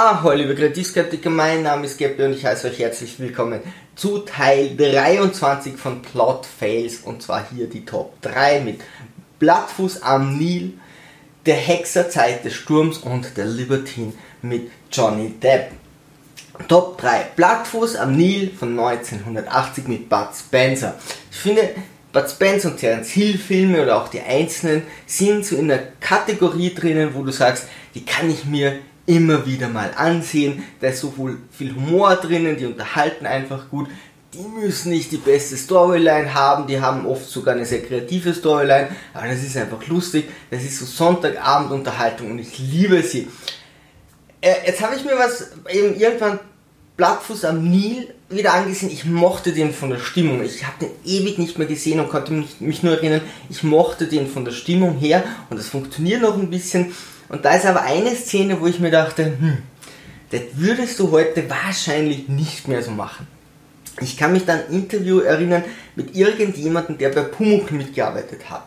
Ahoi, liebe Kreativskeptiker, mein Name ist Gabby und ich heiße euch herzlich willkommen zu Teil 23 von Plot Fails und zwar hier die Top 3 mit Blattfuß am Nil, der Hexer Zeit des Sturms und der Libertine mit Johnny Depp. Top 3 Blattfuß am Nil von 1980 mit Bud Spencer. Ich finde, Bud Spencer und Terence Hill Filme oder auch die einzelnen sind so in der Kategorie drinnen, wo du sagst, die kann ich mir immer wieder mal ansehen. Da ist so viel Humor drinnen, die unterhalten einfach gut. Die müssen nicht die beste Storyline haben, die haben oft sogar eine sehr kreative Storyline, aber das ist einfach lustig. Das ist so Sonntagabend-Unterhaltung und ich liebe sie. Äh, jetzt habe ich mir was eben irgendwann Blattfuß am Nil wieder angesehen. Ich mochte den von der Stimmung. Ich habe den ewig nicht mehr gesehen und konnte mich nur erinnern, ich mochte den von der Stimmung her und das funktioniert noch ein bisschen. Und da ist aber eine Szene, wo ich mir dachte, hm, das würdest du heute wahrscheinlich nicht mehr so machen. Ich kann mich dann Interview erinnern mit irgendjemandem, der bei Pumuckl mitgearbeitet hat.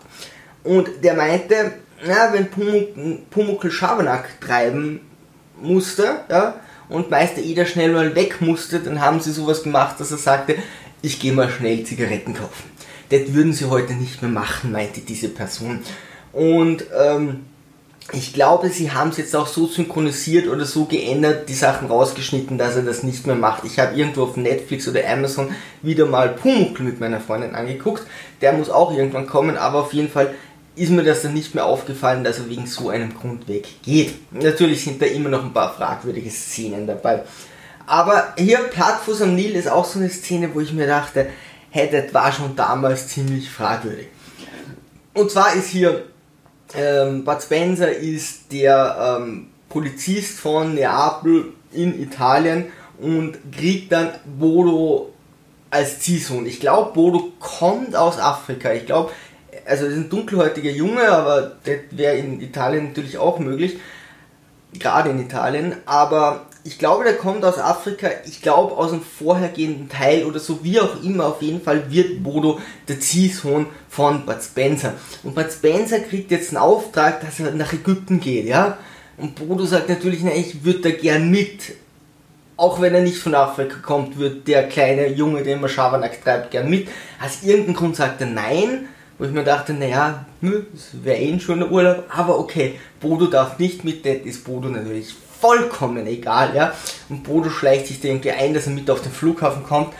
Und der meinte, ja, wenn Pumuckl, Pumuckl Schabernack treiben musste, ja, und Meister Eder schnell mal weg musste, dann haben sie sowas gemacht, dass er sagte, ich gehe mal schnell Zigaretten kaufen. Das würden sie heute nicht mehr machen, meinte diese Person. Und ähm, ich glaube, sie haben es jetzt auch so synchronisiert oder so geändert, die Sachen rausgeschnitten, dass er das nicht mehr macht. Ich habe irgendwo auf Netflix oder Amazon wieder mal Pumuckl mit meiner Freundin angeguckt. Der muss auch irgendwann kommen, aber auf jeden Fall ist mir das dann nicht mehr aufgefallen, dass er wegen so einem Grund weggeht. Natürlich sind da immer noch ein paar fragwürdige Szenen dabei. Aber hier Plattfuß am Nil ist auch so eine Szene, wo ich mir dachte, hey, das war schon damals ziemlich fragwürdig. Und zwar ist hier ähm, Bud Spencer ist der ähm, Polizist von Neapel in Italien und kriegt dann Bodo als Ziehsohn. Ich glaube, Bodo kommt aus Afrika. Ich glaube, also das ist ein dunkelhäutiger Junge, aber das wäre in Italien natürlich auch möglich. Gerade in Italien. Aber ich glaube, der kommt aus Afrika, ich glaube aus dem vorhergehenden Teil oder so, wie auch immer, auf jeden Fall wird Bodo der Ziehsohn von Bud Spencer. Und Bud Spencer kriegt jetzt einen Auftrag, dass er nach Ägypten geht, ja. Und Bodo sagt natürlich, na, ich würde da gern mit. Auch wenn er nicht von Afrika kommt, wird der kleine Junge, der immer Schabernack treibt, gern mit. Aus irgendeinem Grund sagt er nein. Wo ich mir dachte, naja, das wäre eh schon ein Urlaub, aber okay, Bodo darf nicht mit, das ist Bodo natürlich vollkommen egal, ja. Und Bodo schleicht sich da irgendwie ein, dass er mit auf den Flughafen kommt.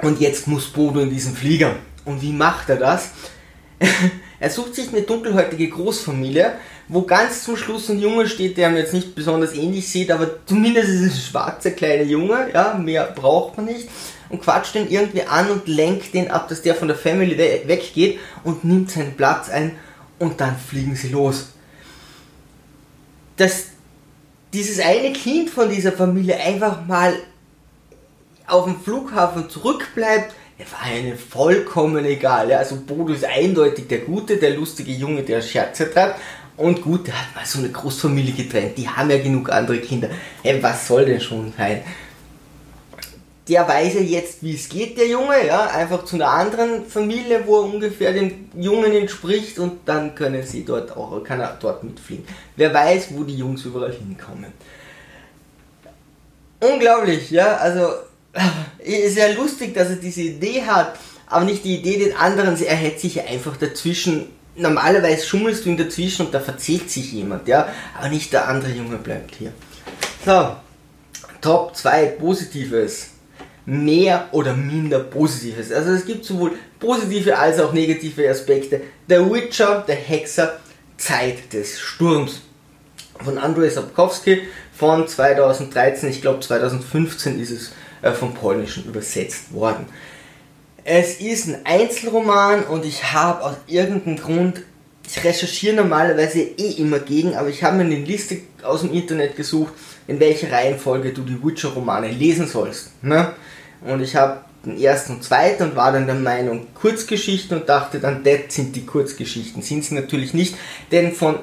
Und jetzt muss Bodo in diesen Flieger. Und wie macht er das? er sucht sich eine dunkelhäutige Großfamilie, wo ganz zum Schluss ein Junge steht, der mir jetzt nicht besonders ähnlich sieht, aber zumindest ist es ein schwarzer kleiner Junge, ja, mehr braucht man nicht. Und quatscht den irgendwie an und lenkt den ab, dass der von der Family weggeht und nimmt seinen Platz ein und dann fliegen sie los. Das dieses eine Kind von dieser Familie einfach mal auf dem Flughafen zurückbleibt, war ihnen vollkommen egal. Also Bodo ist eindeutig der Gute, der lustige Junge, der Scherze treibt. Und gut, der hat mal so eine Großfamilie getrennt. Die haben ja genug andere Kinder. Hey, was soll denn schon sein? Der weiß ja jetzt, wie es geht, der Junge, ja, einfach zu einer anderen Familie, wo er ungefähr den Jungen entspricht und dann können sie dort auch, kann er dort mitfliegen. Wer weiß, wo die Jungs überall hinkommen. Unglaublich, ja, also sehr lustig, dass er diese Idee hat, aber nicht die Idee den anderen, er hätte sich einfach dazwischen, normalerweise schummelst du ihn dazwischen und da verzählt sich jemand, ja, aber nicht der andere Junge bleibt hier. So, Top 2 Positives mehr oder minder Positives. Also es gibt sowohl positive als auch negative Aspekte. The Witcher, der Hexer, Zeit des Sturms. Von Andrzej Sapkowski von 2013, ich glaube 2015 ist es äh, vom Polnischen übersetzt worden. Es ist ein Einzelroman und ich habe aus irgendeinem Grund, ich recherchiere normalerweise eh immer gegen, aber ich habe mir eine Liste aus dem Internet gesucht, in welcher Reihenfolge du die Witcher-Romane lesen sollst. Ne? Und ich habe den ersten und zweiten und war dann der Meinung Kurzgeschichten und dachte dann, das sind die Kurzgeschichten. Sind sie natürlich nicht, denn von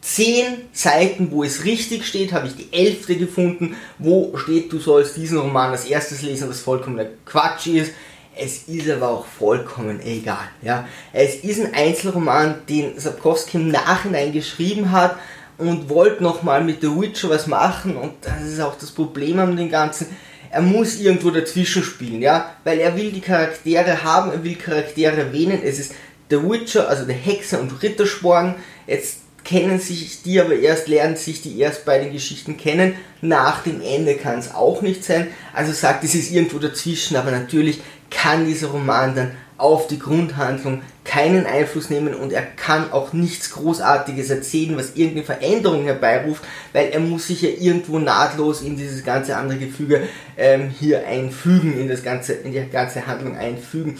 zehn Seiten, wo es richtig steht, habe ich die elfte gefunden, wo steht, du sollst diesen Roman als erstes lesen, was vollkommener Quatsch ist. Es ist aber auch vollkommen egal. Ja. Es ist ein Einzelroman, den Sapkowski im Nachhinein geschrieben hat und wollte nochmal mit The Witcher was machen und das ist auch das Problem an dem Ganzen. Er muss irgendwo dazwischen spielen, ja, weil er will die Charaktere haben, er will Charaktere erwähnen. Es ist The Witcher, also der Hexer und Rittersporn. Jetzt kennen sich die aber erst, lernen sich die erst bei den Geschichten kennen. Nach dem Ende kann es auch nicht sein. Also sagt, es ist irgendwo dazwischen, aber natürlich kann dieser Roman dann auf die Grundhandlung keinen Einfluss nehmen und er kann auch nichts Großartiges erzählen, was irgendeine Veränderung herbeiruft, weil er muss sich ja irgendwo nahtlos in dieses ganze andere Gefüge ähm, hier einfügen, in das ganze, in die ganze Handlung einfügen.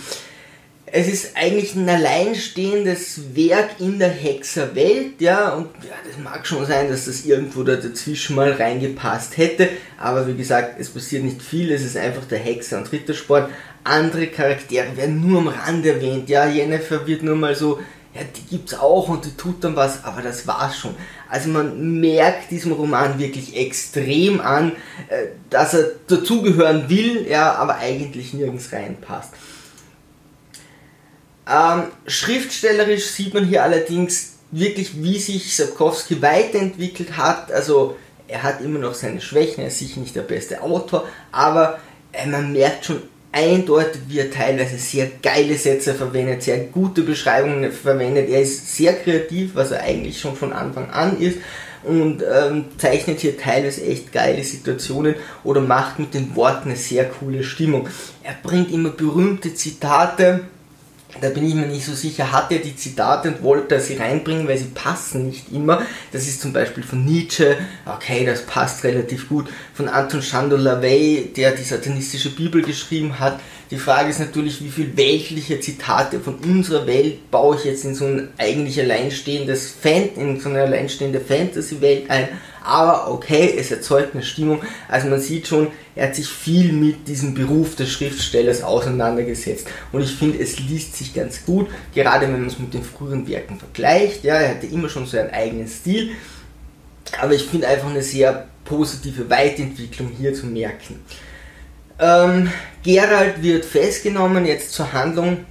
Es ist eigentlich ein alleinstehendes Werk in der Hexerwelt, ja, und ja, das mag schon sein, dass das irgendwo da dazwischen mal reingepasst hätte, aber wie gesagt, es passiert nicht viel, es ist einfach der Hexer- und Rittersport. Andere Charaktere werden nur am Rand erwähnt, ja, Jennifer wird nur mal so, ja, die gibt's auch und die tut dann was, aber das war's schon. Also man merkt diesem Roman wirklich extrem an, äh, dass er dazugehören will, ja, aber eigentlich nirgends reinpasst. Ähm, schriftstellerisch sieht man hier allerdings wirklich, wie sich Sapkowski weiterentwickelt hat. Also er hat immer noch seine Schwächen, er ist sicher nicht der beste Autor, aber äh, man merkt schon eindeutig, wie er teilweise sehr geile Sätze verwendet, sehr gute Beschreibungen verwendet. Er ist sehr kreativ, was er eigentlich schon von Anfang an ist und ähm, zeichnet hier teilweise echt geile Situationen oder macht mit den Worten eine sehr coole Stimmung. Er bringt immer berühmte Zitate, da bin ich mir nicht so sicher, hat er die Zitate und wollte er sie reinbringen, weil sie passen nicht immer. Das ist zum Beispiel von Nietzsche, okay, das passt relativ gut. Von Anton Chandon LaVey, der die satanistische Bibel geschrieben hat. Die Frage ist natürlich, wie viel weltliche Zitate von unserer Welt baue ich jetzt in so ein eigentlich alleinstehendes Fan, in so eine alleinstehende Fantasy-Welt ein. Aber okay, es erzeugt eine Stimmung. Also man sieht schon, er hat sich viel mit diesem Beruf des Schriftstellers auseinandergesetzt. Und ich finde, es liest sich ganz gut, gerade wenn man es mit den früheren Werken vergleicht. Ja, er hatte immer schon so einen eigenen Stil. Aber ich finde einfach eine sehr positive Weiterentwicklung hier zu merken. Ähm, Gerald wird festgenommen, jetzt zur Handlung.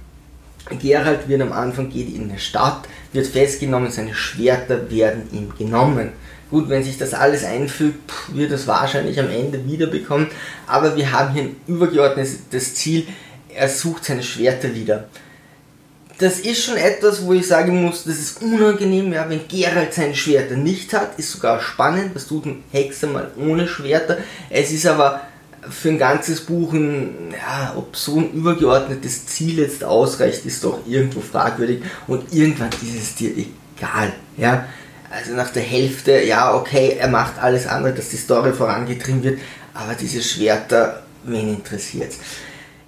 Gerald wird am Anfang, geht in eine Stadt, wird festgenommen, seine Schwerter werden ihm genommen. Gut, wenn sich das alles einfügt, wird es wahrscheinlich am Ende wiederbekommen, aber wir haben hier ein übergeordnetes Ziel, er sucht seine Schwerter wieder. Das ist schon etwas, wo ich sagen muss, das ist unangenehm, ja, wenn Gerald seine Schwerter nicht hat, ist sogar spannend, was tut ein Hexer mal ohne Schwerter. Es ist aber für ein ganzes Buch, ein, ja, ob so ein übergeordnetes Ziel jetzt ausreicht, ist doch irgendwo fragwürdig und irgendwann ist es dir egal. Ja? Also nach der Hälfte, ja, okay, er macht alles andere, dass die Story vorangetrieben wird, aber diese Schwerter, wen interessiert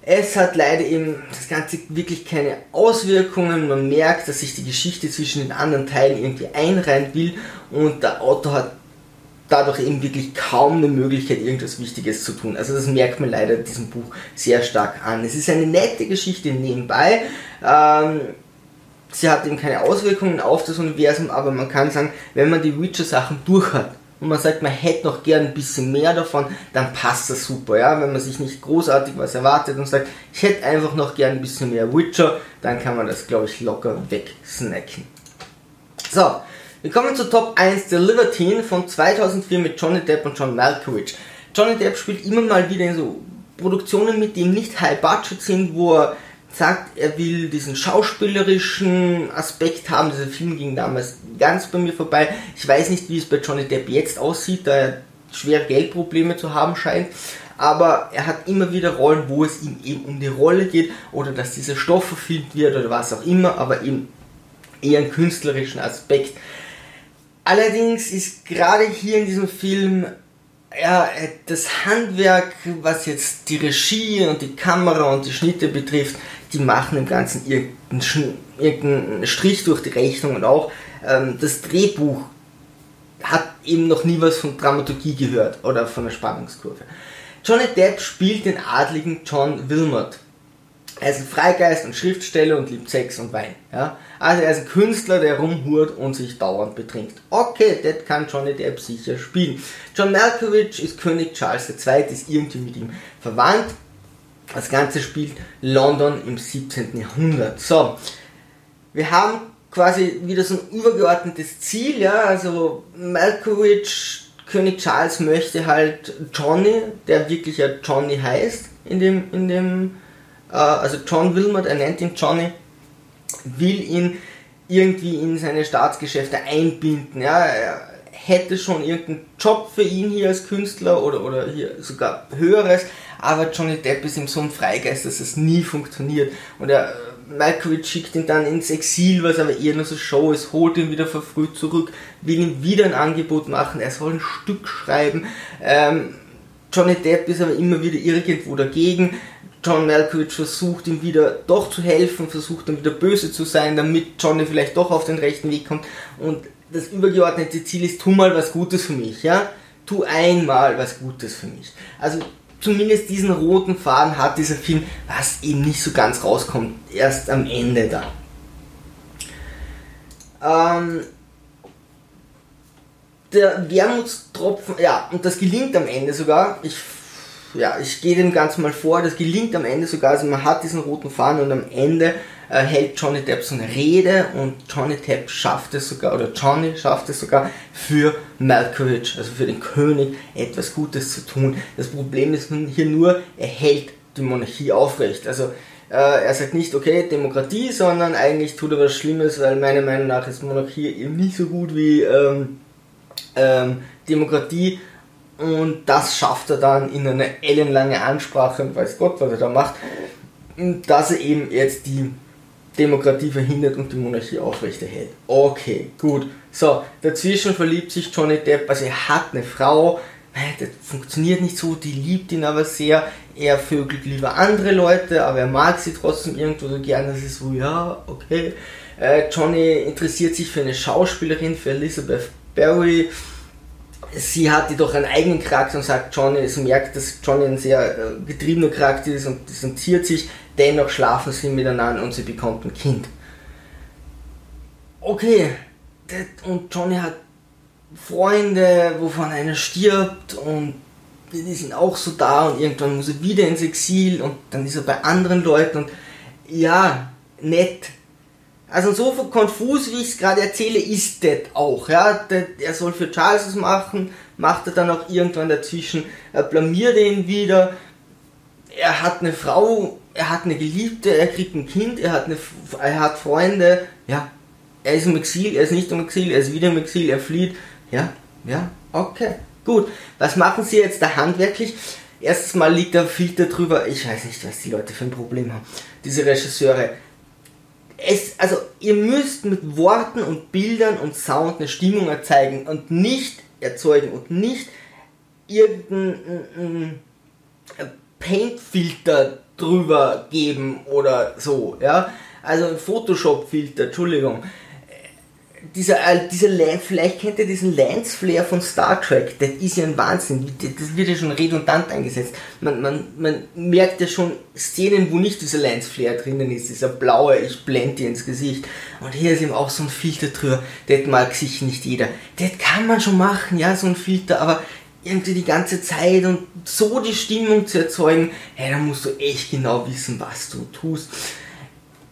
es hat leider eben das Ganze wirklich keine Auswirkungen. Man merkt, dass sich die Geschichte zwischen den anderen Teilen irgendwie einreihen will und der Autor hat dadurch eben wirklich kaum eine Möglichkeit, irgendwas Wichtiges zu tun. Also das merkt man leider diesem Buch sehr stark an. Es ist eine nette Geschichte nebenbei. Ähm, sie hat eben keine Auswirkungen auf das Universum, aber man kann sagen, wenn man die Witcher-Sachen durch hat und man sagt, man hätte noch gern ein bisschen mehr davon, dann passt das super. Ja? Wenn man sich nicht großartig was erwartet und sagt, ich hätte einfach noch gern ein bisschen mehr Witcher, dann kann man das, glaube ich, locker wegsnacken. So, wir kommen zu Top 1 der Libertine von 2004 mit Johnny Depp und John Malkovich. Johnny Depp spielt immer mal wieder in so Produktionen mit, die nicht high budget sind, wo er sagt, er will diesen schauspielerischen Aspekt haben. Dieser Film ging damals ganz bei mir vorbei. Ich weiß nicht, wie es bei Johnny Depp jetzt aussieht, da er schwere Geldprobleme zu haben scheint. Aber er hat immer wieder Rollen, wo es ihm eben um die Rolle geht oder dass dieser Stoff verfilmt wird oder was auch immer, aber eben eher einen künstlerischen Aspekt. Allerdings ist gerade hier in diesem Film ja, das Handwerk, was jetzt die Regie und die Kamera und die Schnitte betrifft, die machen im Ganzen irgendeinen, irgendeinen Strich durch die Rechnung und auch ähm, das Drehbuch hat eben noch nie was von Dramaturgie gehört oder von der Spannungskurve. Johnny Depp spielt den adligen John Wilmot. Er ist ein Freigeist und Schriftsteller und liebt Sex und Wein. Ja? Also er ist ein Künstler, der rumhurt und sich dauernd betrinkt. Okay, das kann Johnny Depp sicher spielen. John Malkovich ist König Charles II, ist irgendwie mit ihm verwandt. Das Ganze spielt London im 17. Jahrhundert. So, wir haben quasi wieder so ein übergeordnetes Ziel, ja, also Malkovich, König Charles möchte halt Johnny, der wirklich ja Johnny heißt, in dem, in dem, also John Wilmot, er nennt ihn Johnny, will ihn irgendwie in seine Staatsgeschäfte einbinden, ja, er hätte schon irgendeinen Job für ihn hier als Künstler oder, oder hier sogar höheres, aber Johnny Depp ist ihm so ein Freigeist, dass es nie funktioniert und er Malkovich schickt ihn dann ins Exil, was aber eher nur so Show ist, holt ihn wieder verfrüht zurück, will ihm wieder ein Angebot machen, er soll ein Stück schreiben. Ähm, Johnny Depp ist aber immer wieder irgendwo dagegen. John Malkovich versucht ihm wieder doch zu helfen, versucht dann wieder böse zu sein, damit Johnny vielleicht doch auf den rechten Weg kommt. Und das übergeordnete Ziel ist, tu mal was Gutes für mich, ja? Tu einmal was Gutes für mich. Also zumindest diesen roten Faden hat dieser Film, was eben nicht so ganz rauskommt, erst am Ende da. Ähm, der Wermutstropfen, ja, und das gelingt am Ende sogar. Ich, ja, ich gehe dem Ganzen mal vor, das gelingt am Ende sogar. Also man hat diesen roten Faden und am Ende äh, hält Johnny Depp so eine Rede und Johnny Depp schafft es sogar, oder Johnny schafft es sogar für Malkovich, also für den König, etwas Gutes zu tun. Das Problem ist hier nur, er hält die Monarchie aufrecht. Also äh, er sagt nicht, okay, Demokratie, sondern eigentlich tut er was Schlimmes, weil meiner Meinung nach ist Monarchie eben nicht so gut wie ähm, ähm, Demokratie. Und das schafft er dann in einer ellenlange Ansprache und weiß Gott, was er da macht, dass er eben jetzt die Demokratie verhindert und die Monarchie aufrechterhält. Okay, gut. So, dazwischen verliebt sich Johnny Depp, also er hat eine Frau, das funktioniert nicht so, die liebt ihn aber sehr, er vögelt lieber andere Leute, aber er mag sie trotzdem irgendwo so gern, das ist so, ja, okay. Äh, Johnny interessiert sich für eine Schauspielerin, für Elizabeth Barry, sie hat jedoch einen eigenen Charakter und sagt Johnny, es merkt, dass Johnny ein sehr äh, getriebener Charakter ist und distanziert sich, dennoch schlafen sie miteinander und sie bekommt ein Kind. Okay, und Johnny hat Freunde, wovon einer stirbt und die sind auch so da und irgendwann muss er wieder ins Exil und dann ist er bei anderen Leuten und ja, nett. Also so konfus, wie ich es gerade erzähle, ist das auch. Ja? er soll für Charles es machen, macht er dann auch irgendwann dazwischen, er blamiert ihn wieder, er hat eine Frau, er hat eine Geliebte, er kriegt ein Kind, er hat, eine, er hat Freunde, ja, er ist im Exil, er ist nicht im Exil, er ist wieder im Exil, er flieht, ja, ja, okay, gut. Was machen sie jetzt da handwerklich? Erstes Mal liegt der Filter drüber, ich weiß nicht, was die Leute für ein Problem haben, diese Regisseure. Es, also ihr müsst mit Worten und Bildern und Sound eine Stimmung erzeugen und nicht erzeugen und nicht irgendein Paint-Filter drüber geben oder so, ja. Also ein Photoshop-Filter, Entschuldigung. Dieser, äh, dieser vielleicht kennt ihr diesen Lens-Flare von Star Trek, das ist ja ein Wahnsinn, das wird ja schon redundant eingesetzt. Man, man, man merkt ja schon Szenen, wo nicht dieser Lens-Flare drinnen ist, dieser blaue, ich blende dir ins Gesicht. Und hier ist eben auch so ein Filter drüber, das mag sich nicht jeder. Das kann man schon machen, ja, so ein Filter, aber irgendwie die ganze Zeit und so die Stimmung zu erzeugen, hey, da musst du echt genau wissen, was du tust.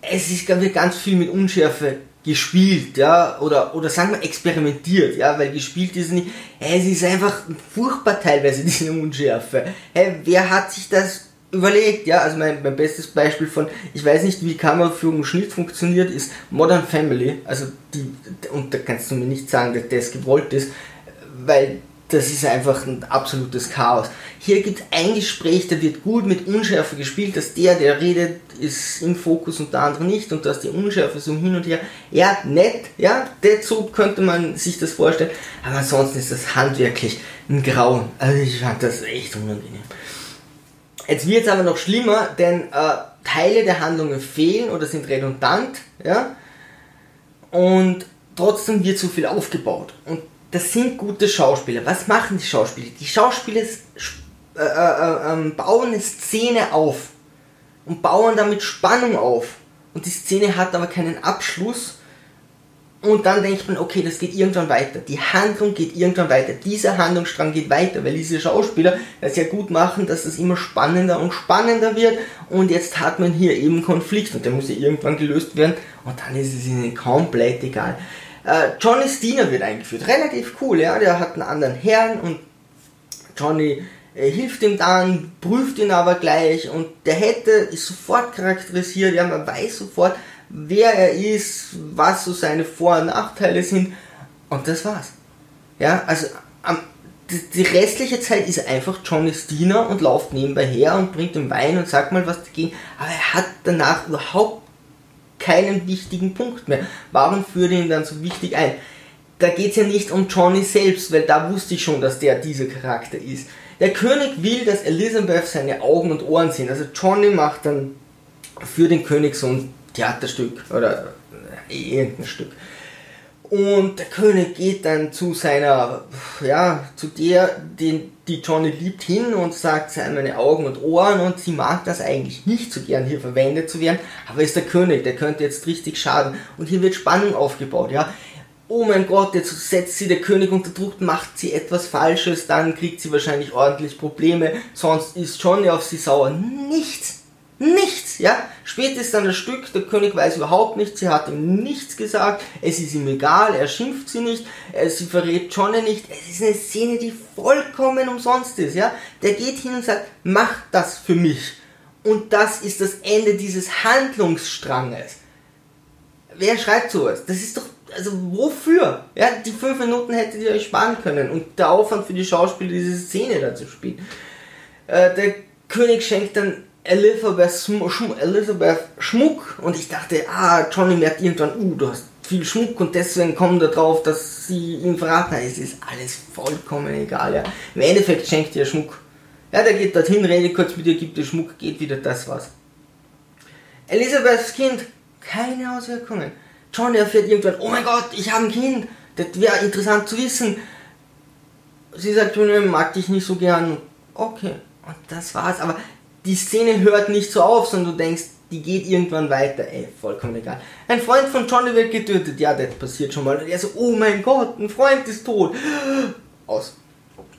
Es ist, glaube ich, ganz viel mit Unschärfe gespielt, ja, oder, oder sagen wir experimentiert, ja, weil gespielt ist nicht, hey, es ist einfach furchtbar teilweise diese Unschärfe. Hey, wer hat sich das überlegt, ja, also mein, mein bestes Beispiel von, ich weiß nicht, wie Kameraführung und Schnitt funktioniert, ist Modern Family, also die, und da kannst du mir nicht sagen, dass das gewollt ist, weil das ist einfach ein absolutes Chaos. Hier gibt es ein Gespräch, da wird gut mit Unschärfe gespielt, dass der, der redet, ist im Fokus und der andere nicht und dass die Unschärfe so hin und her, ja, nett, ja, so könnte man sich das vorstellen, aber ansonsten ist das handwerklich ein Grauen. Also ich fand das echt unangenehm. Jetzt wird es aber noch schlimmer, denn äh, Teile der Handlungen fehlen oder sind redundant, ja, und trotzdem wird so viel aufgebaut. Und das sind gute Schauspieler. Was machen die Schauspieler? Die Schauspieler äh, äh, äh, ähm, bauen eine Szene auf und bauen damit Spannung auf. Und die Szene hat aber keinen Abschluss Und dann denkt man, okay, das geht irgendwann weiter. Die Handlung geht irgendwann weiter. Dieser Handlungsstrang geht weiter, weil diese Schauspieler das ja gut machen, dass es immer spannender und spannender wird. Und jetzt hat man hier eben Konflikt und der muss ja irgendwann gelöst werden. Und dann ist es ihnen komplett egal. Äh, Johnny Steiner wird eingeführt. Relativ cool, ja. Der hat einen anderen Herrn und Johnny äh, hilft ihm dann, prüft ihn aber gleich und der hätte, ist sofort charakterisiert, ja, man weiß sofort, wer er ist, was so seine Vor- und Nachteile sind und das war's. Ja, also am, die, restliche Zeit ist einfach Johnny's Diener und läuft nebenbei her und bringt ihm Wein und sagt mal was dagegen, aber er hat danach überhaupt keinen wichtigen Punkt mehr. Warum führt ihn dann so wichtig ein? Da geht es ja nicht um Johnny selbst, weil da wusste ich schon, dass der dieser Charakter ist. Der König will, dass Elizabeth seine Augen und Ohren sind. Also Johnny macht dann für den König so ein Theaterstück oder äh, irgendein Stück. Und der König geht dann zu seiner, ja, zu der, den, die Johnny liebt, hin und sagt, sei meine Augen und Ohren und sie mag das eigentlich nicht so gern hier verwendet zu werden, aber ist der König, der könnte jetzt richtig schaden. Und hier wird Spannung aufgebaut, ja. Oh mein Gott, jetzt setzt sie der König unter Druck, macht sie etwas Falsches, dann kriegt sie wahrscheinlich ordentlich Probleme, sonst ist Johnny auf sie sauer. Nichts Nichts, ja. Später ist dann das Stück, der König weiß überhaupt nichts, sie hat ihm nichts gesagt, es ist ihm egal, er schimpft sie nicht, sie verrät Johnny nicht. Es ist eine Szene, die vollkommen umsonst ist, ja. Der geht hin und sagt, mach das für mich. Und das ist das Ende dieses Handlungsstranges. Wer schreibt sowas? Das ist doch, also wofür? Ja, die fünf Minuten hättet ihr euch sparen können und der Aufwand für die Schauspieler, diese Szene da zu spielen. Äh, der König schenkt dann Elizabeth, Schm Elizabeth Schmuck und ich dachte, ah, Johnny merkt irgendwann, uh, du hast viel Schmuck und deswegen kommt er drauf, dass sie ihn verraten hat. Es ist alles vollkommen egal, ja. Im Endeffekt schenkt ihr Schmuck. Ja, der geht dorthin, redet kurz mit ihr, gibt ihr Schmuck, geht wieder, das war's. Elisabeths Kind, keine Auswirkungen. Johnny erfährt irgendwann, oh mein Gott, ich habe ein Kind, das wäre interessant zu wissen. Sie sagt, Johnny mag dich nicht so gern. Okay, und das war's. Aber die Szene hört nicht so auf, sondern du denkst, die geht irgendwann weiter. Ey, vollkommen egal. Ein Freund von Johnny wird getötet. Ja, das passiert schon mal. Und er so, oh mein Gott, ein Freund ist tot. Aus.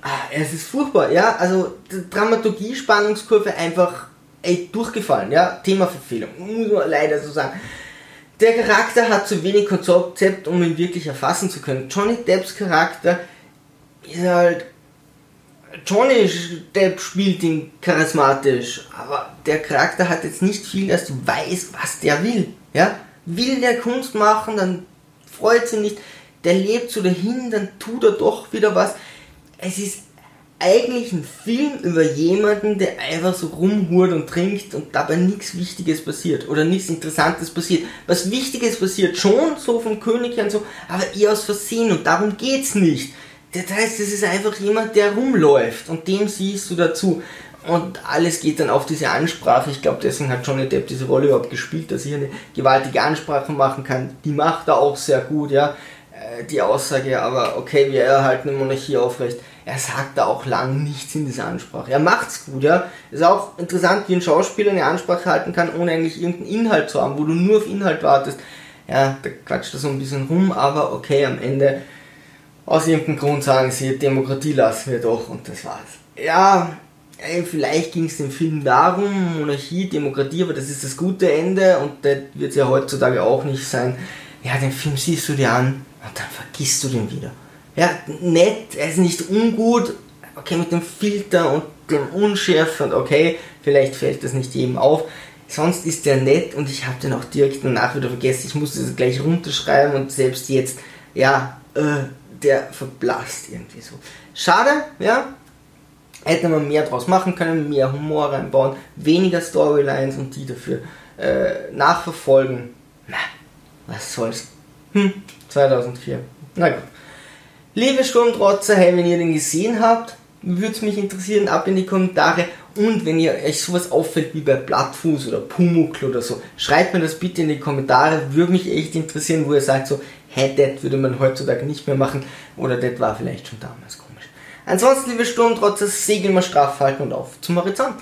Ah, es ist furchtbar, ja. Also, Dramaturgie, Spannungskurve einfach, ey, durchgefallen, ja. Themaverfehlung. Muss man leider so sagen. Der Charakter hat zu wenig Konzept, um ihn wirklich erfassen zu können. Johnny Depps Charakter ist halt Johnny Depp spielt ihn charismatisch, aber der Charakter hat jetzt nicht viel, dass du weißt, was der will. Ja? Will der Kunst machen, dann freut sie nicht. Der lebt so dahin, dann tut er doch wieder was. Es ist eigentlich ein Film über jemanden, der einfach so rumhurt und trinkt und dabei nichts Wichtiges passiert oder nichts Interessantes passiert. Was Wichtiges passiert schon, so vom König und so, aber eher aus Versehen und darum geht's nicht. Das heißt, es ist einfach jemand, der rumläuft und dem siehst du dazu. Und alles geht dann auf diese Ansprache. Ich glaube, deswegen hat Johnny Depp diese Rolle überhaupt gespielt, dass er eine gewaltige Ansprache machen kann. Die macht er auch sehr gut, ja. Äh, die Aussage, aber okay, wir erhalten eine Monarchie aufrecht. Er sagt da auch lang nichts in dieser Ansprache. Er macht's gut, ja. Ist auch interessant, wie ein Schauspieler eine Ansprache halten kann, ohne eigentlich irgendeinen Inhalt zu haben, wo du nur auf Inhalt wartest. Ja, da quatscht er so ein bisschen rum, aber okay, am Ende aus irgendeinem Grund sagen sie, Demokratie lassen wir doch und das war's. Ja, vielleicht ging es dem Film darum, Monarchie, Demokratie, aber das ist das gute Ende und das wird ja heutzutage auch nicht sein. Ja, den Film siehst du dir an und dann vergisst du den wieder. Ja, nett, er ist nicht ungut, okay, mit dem Filter und dem Unschärfe und okay, vielleicht fällt das nicht jedem auf. Sonst ist der nett und ich habe den auch direkt danach wieder vergessen. Ich musste das gleich runterschreiben und selbst jetzt, ja, äh, der verblasst irgendwie so. Schade, ja. Hätte man mehr draus machen können, mehr Humor reinbauen, weniger Storylines und die dafür äh, nachverfolgen. Na, was soll's. Hm, 2004. Na gut. Liebe Sturmtrotzer, hey, wenn ihr den gesehen habt, würde es mich interessieren, ab in die Kommentare. Und wenn ihr euch sowas auffällt wie bei Blattfuß oder Pumuckl oder so, schreibt mir das bitte in die Kommentare. Würde mich echt interessieren, wo ihr sagt so, hey, das würde man heutzutage nicht mehr machen oder das war vielleicht schon damals komisch. Ansonsten, liebe Sturmtrotzer, segeln wir straff halten und auf zum Horizont.